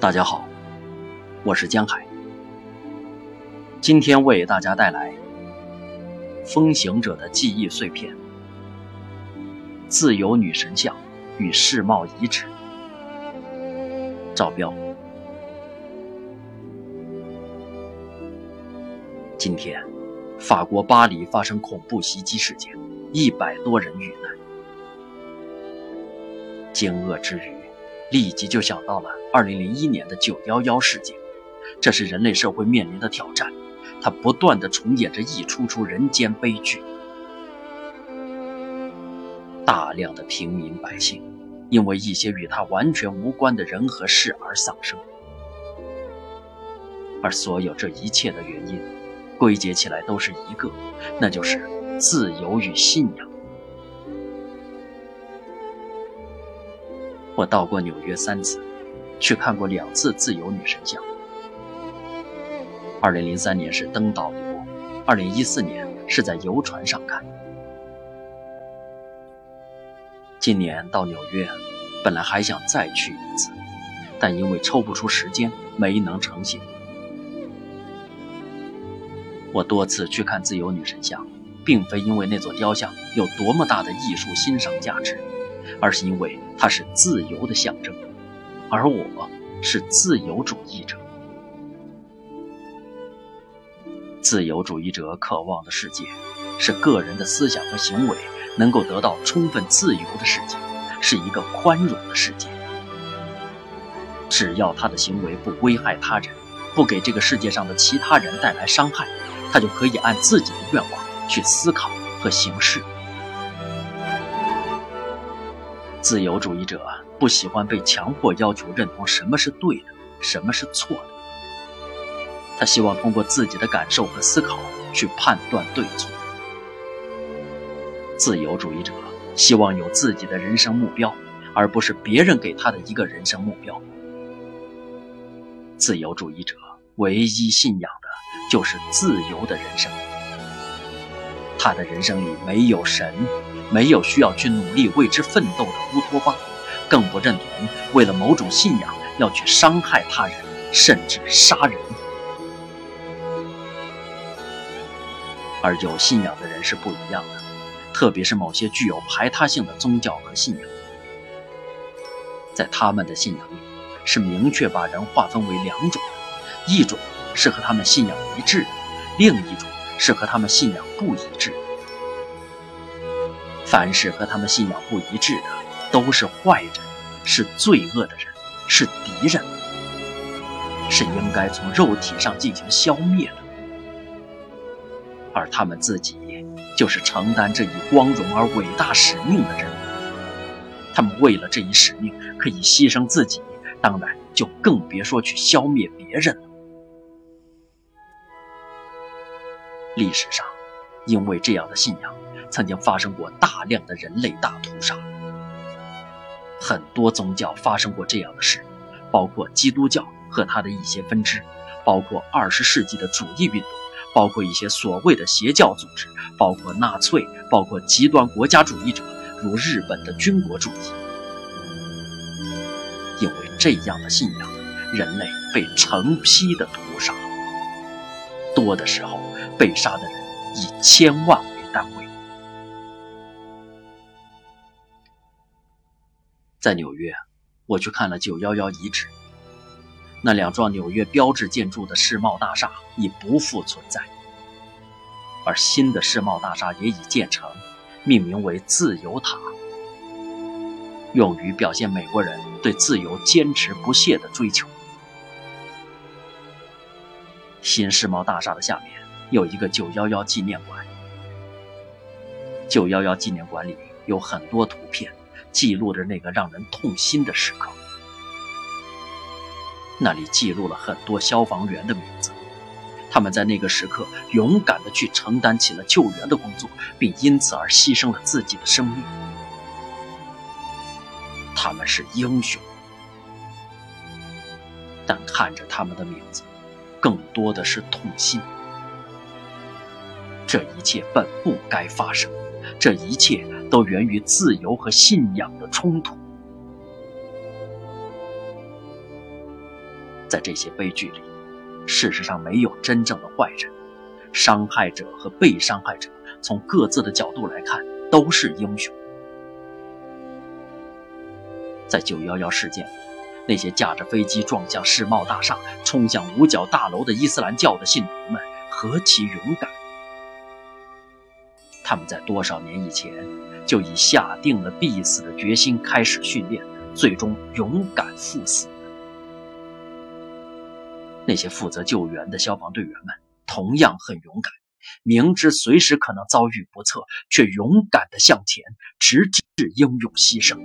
大家好，我是江海，今天为大家带来《风行者的记忆碎片》——自由女神像与世贸遗址。赵彪。今天，法国巴黎发生恐怖袭击事件，一百多人遇难。惊愕之余。立即就想到了2001年的911事件，这是人类社会面临的挑战，它不断的重演着一出出人间悲剧。大量的平民百姓因为一些与他完全无关的人和事而丧生，而所有这一切的原因，归结起来都是一个，那就是自由与信仰。我到过纽约三次，去看过两次自由女神像。二零零三年是登岛游，二零一四年是在游船上看。今年到纽约，本来还想再去一次，但因为抽不出时间，没能成行。我多次去看自由女神像，并非因为那座雕像有多么大的艺术欣赏价值。而是因为它是自由的象征，而我是自由主义者。自由主义者渴望的世界，是个人的思想和行为能够得到充分自由的世界，是一个宽容的世界。只要他的行为不危害他人，不给这个世界上的其他人带来伤害，他就可以按自己的愿望去思考和行事。自由主义者不喜欢被强迫要求认同什么是对的，什么是错的。他希望通过自己的感受和思考去判断对错。自由主义者希望有自己的人生目标，而不是别人给他的一个人生目标。自由主义者唯一信仰的就是自由的人生。他的人生里没有神。没有需要去努力为之奋斗的乌托邦，更不认同为了某种信仰要去伤害他人，甚至杀人。而有信仰的人是不一样的，特别是某些具有排他性的宗教和信仰，在他们的信仰里，是明确把人划分为两种：一种是和他们信仰一致的，另一种是和他们信仰不一致。凡是和他们信仰不一致的，都是坏人，是罪恶的人，是敌人，是应该从肉体上进行消灭的。而他们自己，就是承担这一光荣而伟大使命的人。他们为了这一使命，可以牺牲自己，当然就更别说去消灭别人了。历史上，因为这样的信仰。曾经发生过大量的人类大屠杀，很多宗教发生过这样的事，包括基督教和它的一些分支，包括二十世纪的主义运动，包括一些所谓的邪教组织，包括纳粹，包括极端国家主义者，如日本的军国主义。因为这样的信仰，人类被成批的屠杀，多的时候被杀的人以千万在纽约，我去看了911遗址。那两幢纽约标志建筑的世贸大厦已不复存在，而新的世贸大厦也已建成，命名为自由塔，用于表现美国人对自由坚持不懈的追求。新世贸大厦的下面有一个911纪念馆，911纪念馆里有很多图片。记录着那个让人痛心的时刻。那里记录了很多消防员的名字，他们在那个时刻勇敢地去承担起了救援的工作，并因此而牺牲了自己的生命。他们是英雄，但看着他们的名字，更多的是痛心。这一切本不该发生，这一切。都源于自由和信仰的冲突。在这些悲剧里，事实上没有真正的坏人，伤害者和被伤害者从各自的角度来看都是英雄。在九幺幺事件里，那些驾着飞机撞向世贸大厦、冲向五角大楼的伊斯兰教的信徒们何其勇敢！他们在多少年以前就已下定了必死的决心开始训练，最终勇敢赴死。那些负责救援的消防队员们同样很勇敢，明知随时可能遭遇不测，却勇敢地向前，直至英勇牺牲。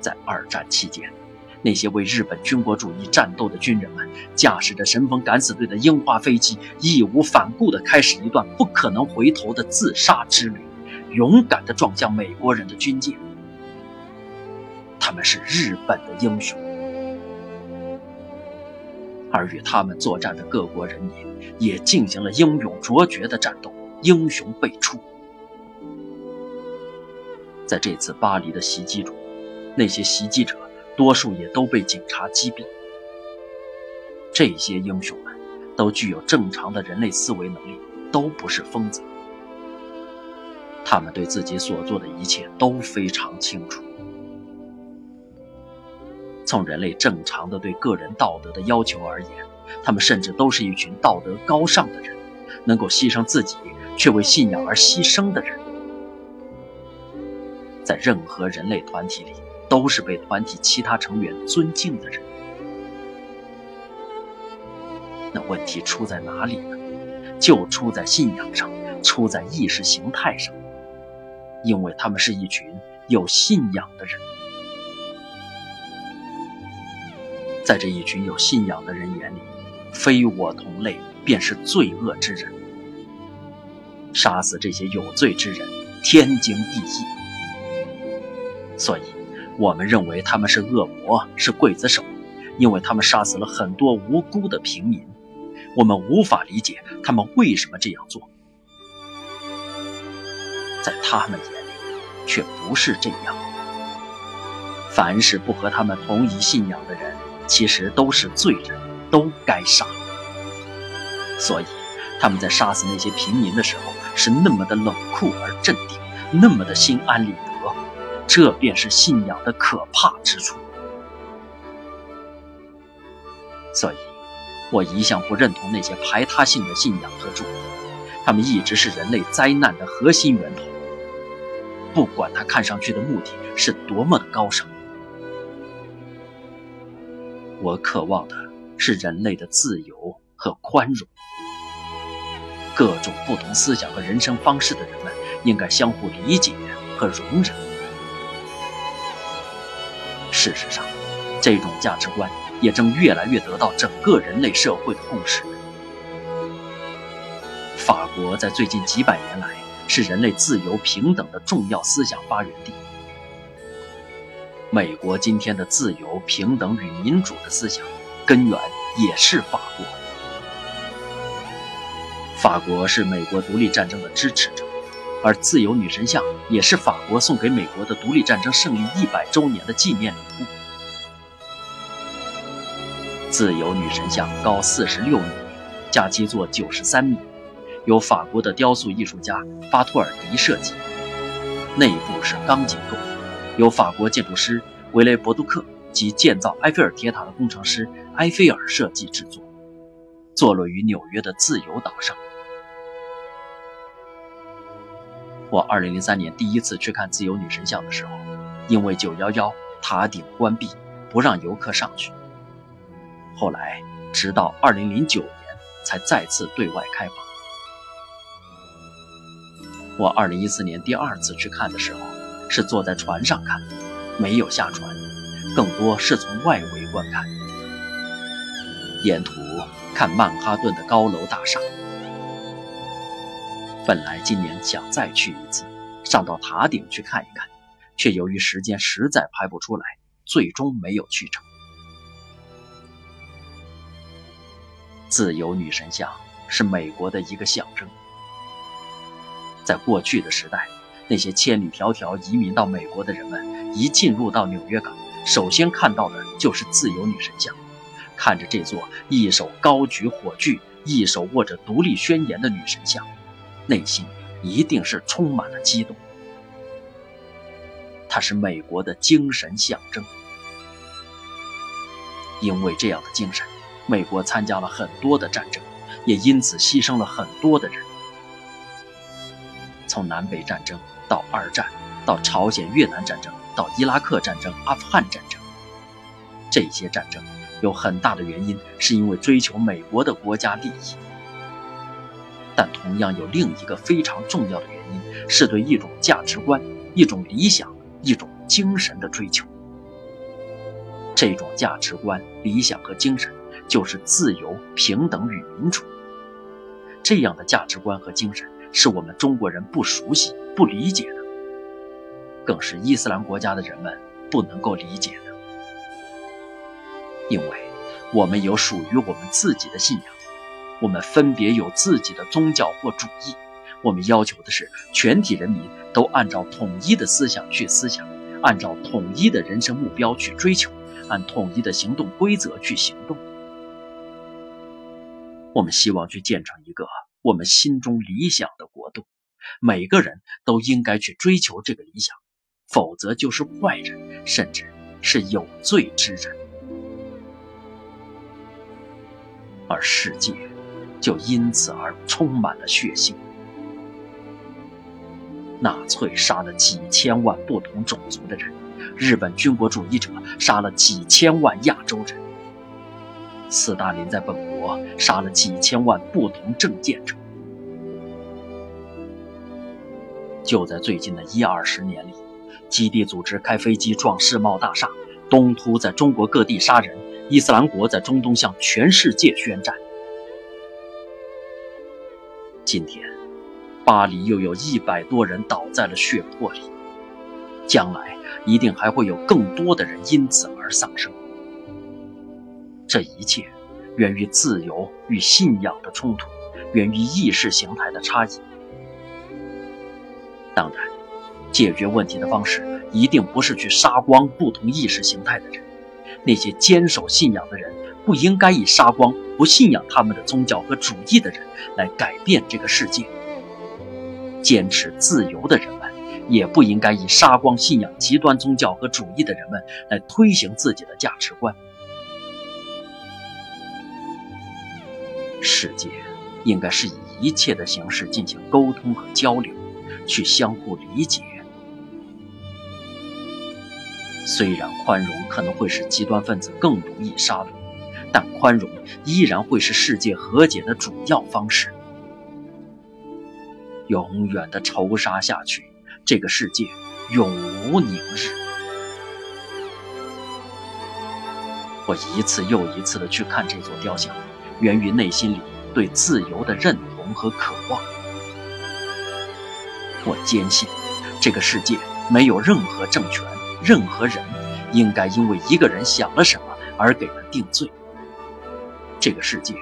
在二战期间，那些为日本军国主义战斗的军人们，驾驶着神风敢死队的樱花飞机，义无反顾地开始一段不可能回头的自杀之旅，勇敢地撞向美国人的军舰。他们是日本的英雄，而与他们作战的各国人民也进行了英勇卓绝的战斗，英雄辈出。在这次巴黎的袭击中。那些袭击者，多数也都被警察击毙。这些英雄们都具有正常的人类思维能力，都不是疯子。他们对自己所做的一切都非常清楚。从人类正常的对个人道德的要求而言，他们甚至都是一群道德高尚的人，能够牺牲自己却为信仰而牺牲的人。在任何人类团体里。都是被团体其他成员尊敬的人。那问题出在哪里呢？就出在信仰上，出在意识形态上。因为他们是一群有信仰的人。在这一群有信仰的人眼里，非我同类便是罪恶之人。杀死这些有罪之人，天经地义。所以。我们认为他们是恶魔，是刽子手，因为他们杀死了很多无辜的平民。我们无法理解他们为什么这样做，在他们眼里却不是这样。凡是不和他们同一信仰的人，其实都是罪人，都该杀。所以他们在杀死那些平民的时候，是那么的冷酷而镇定，那么的心安理得。这便是信仰的可怕之处。所以，我一向不认同那些排他性的信仰和主义，他们一直是人类灾难的核心源头。不管他看上去的目的是多么的高尚，我渴望的是人类的自由和宽容。各种不同思想和人生方式的人们应该相互理解和容忍。事实上，这种价值观也正越来越得到整个人类社会的共识。法国在最近几百年来是人类自由平等的重要思想发源地。美国今天的自由、平等与民主的思想根源也是法国。法国是美国独立战争的支持者。而自由女神像也是法国送给美国的独立战争胜利一百周年的纪念礼物。自由女神像高四十六米，架基座九十三米，由法国的雕塑艺术家巴托尔迪设计，内部是钢结构，由法国建筑师维雷博杜克及建造埃菲尔铁塔的工程师埃菲尔设计制作，坐落于纽约的自由岛上。我二零零三年第一次去看自由女神像的时候，因为九幺幺塔顶关闭，不让游客上去。后来，直到二零零九年才再次对外开放。我二零一四年第二次去看的时候，是坐在船上看，没有下船，更多是从外围观看，沿途看曼哈顿的高楼大厦。本来今年想再去一次，上到塔顶去看一看，却由于时间实在排不出来，最终没有去成。自由女神像是美国的一个象征。在过去的时代，那些千里迢迢移民到美国的人们，一进入到纽约港，首先看到的就是自由女神像。看着这座一手高举火炬、一手握着独立宣言的女神像，内心一定是充满了激动。它是美国的精神象征。因为这样的精神，美国参加了很多的战争，也因此牺牲了很多的人。从南北战争到二战，到朝鲜越南战争，到伊拉克战争、阿富汗战争，这些战争有很大的原因是因为追求美国的国家利益，但同样有另一个非常重要的原因，是对一种价值观、一种理想、一种精神的追求。这种价值观、理想和精神，就是自由、平等与民主。这样的价值观和精神，是我们中国人不熟悉、不理解的，更是伊斯兰国家的人们不能够理解的。因为，我们有属于我们自己的信仰，我们分别有自己的宗教或主义，我们要求的是全体人民都按照统一的思想去思想，按照统一的人生目标去追求。按统一的行动规则去行动。我们希望去建成一个我们心中理想的国度，每个人都应该去追求这个理想，否则就是坏人，甚至是有罪之人。而世界就因此而充满了血腥。纳粹杀了几千万不同种族的人。日本军国主义者杀了几千万亚洲人，斯大林在本国杀了几千万不同政见者。就在最近的一二十年里，基地组织开飞机撞世贸大厦，东突在中国各地杀人，伊斯兰国在中东向全世界宣战。今天，巴黎又有一百多人倒在了血泊里，将来。一定还会有更多的人因此而丧生。这一切源于自由与信仰的冲突，源于意识形态的差异。当然，解决问题的方式一定不是去杀光不同意识形态的人。那些坚守信仰的人不应该以杀光不信仰他们的宗教和主义的人来改变这个世界。坚持自由的人们。也不应该以杀光信仰极端宗教和主义的人们来推行自己的价值观。世界应该是以一切的形式进行沟通和交流，去相互理解。虽然宽容可能会使极端分子更容易杀戮，但宽容依然会是世界和解的主要方式。永远的仇杀下去。这个世界永无宁日。我一次又一次的去看这座雕像，源于内心里对自由的认同和渴望。我坚信，这个世界没有任何政权、任何人应该因为一个人想了什么而给他定罪。这个世界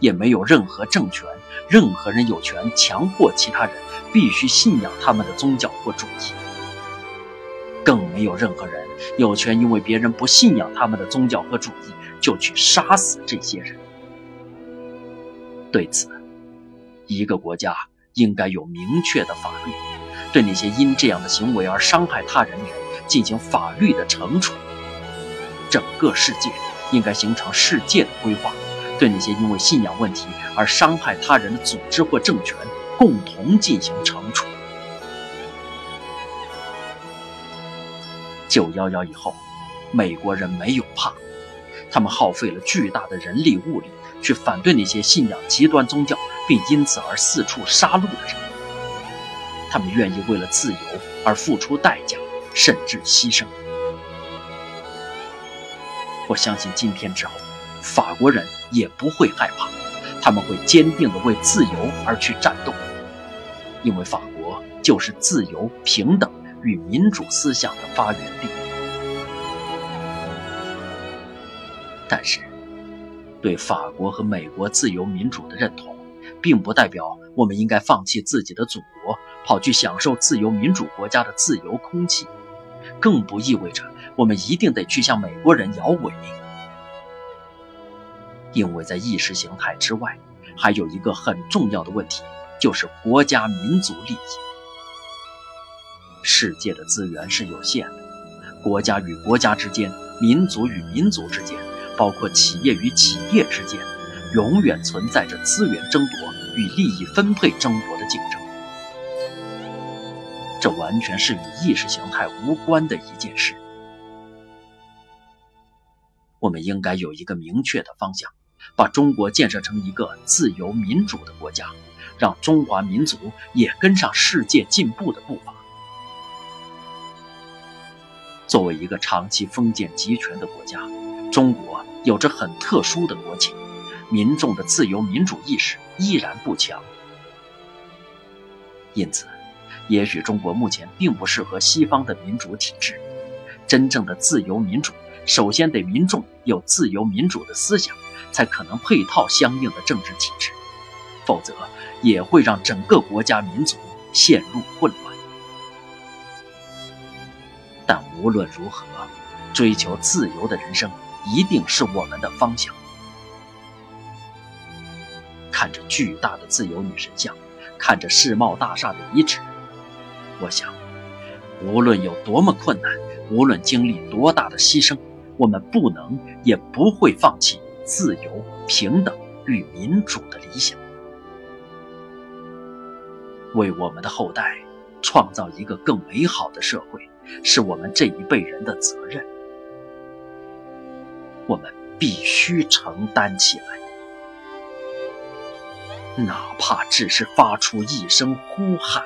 也没有任何政权、任何人有权强迫其他人。必须信仰他们的宗教或主义，更没有任何人有权因为别人不信仰他们的宗教和主义就去杀死这些人。对此，一个国家应该有明确的法律，对那些因这样的行为而伤害他人的人进行法律的惩处。整个世界应该形成世界的规划，对那些因为信仰问题而伤害他人的组织或政权。共同进行惩处。九幺幺以后，美国人没有怕，他们耗费了巨大的人力物力去反对那些信仰极端宗教并因此而四处杀戮的人。他们愿意为了自由而付出代价，甚至牺牲。我相信今天之后，法国人也不会害怕，他们会坚定地为自由而去战斗。因为法国就是自由、平等与民主思想的发源地，但是，对法国和美国自由民主的认同，并不代表我们应该放弃自己的祖国，跑去享受自由民主国家的自由空气，更不意味着我们一定得去向美国人摇尾，因为在意识形态之外，还有一个很重要的问题，就是国家民族利益。世界的资源是有限的，国家与国家之间，民族与民族之间，包括企业与企业之间，永远存在着资源争夺与利益分配争夺的竞争。这完全是与意识形态无关的一件事。我们应该有一个明确的方向，把中国建设成一个自由民主的国家，让中华民族也跟上世界进步的步伐。作为一个长期封建集权的国家，中国有着很特殊的国情，民众的自由民主意识依然不强。因此，也许中国目前并不适合西方的民主体制。真正的自由民主。首先得民众有自由民主的思想，才可能配套相应的政治体制，否则也会让整个国家民族陷入混乱。但无论如何，追求自由的人生一定是我们的方向。看着巨大的自由女神像，看着世贸大厦的遗址，我想，无论有多么困难，无论经历多大的牺牲。我们不能也不会放弃自由、平等与民主的理想，为我们的后代创造一个更美好的社会，是我们这一辈人的责任。我们必须承担起来，哪怕只是发出一声呼喊。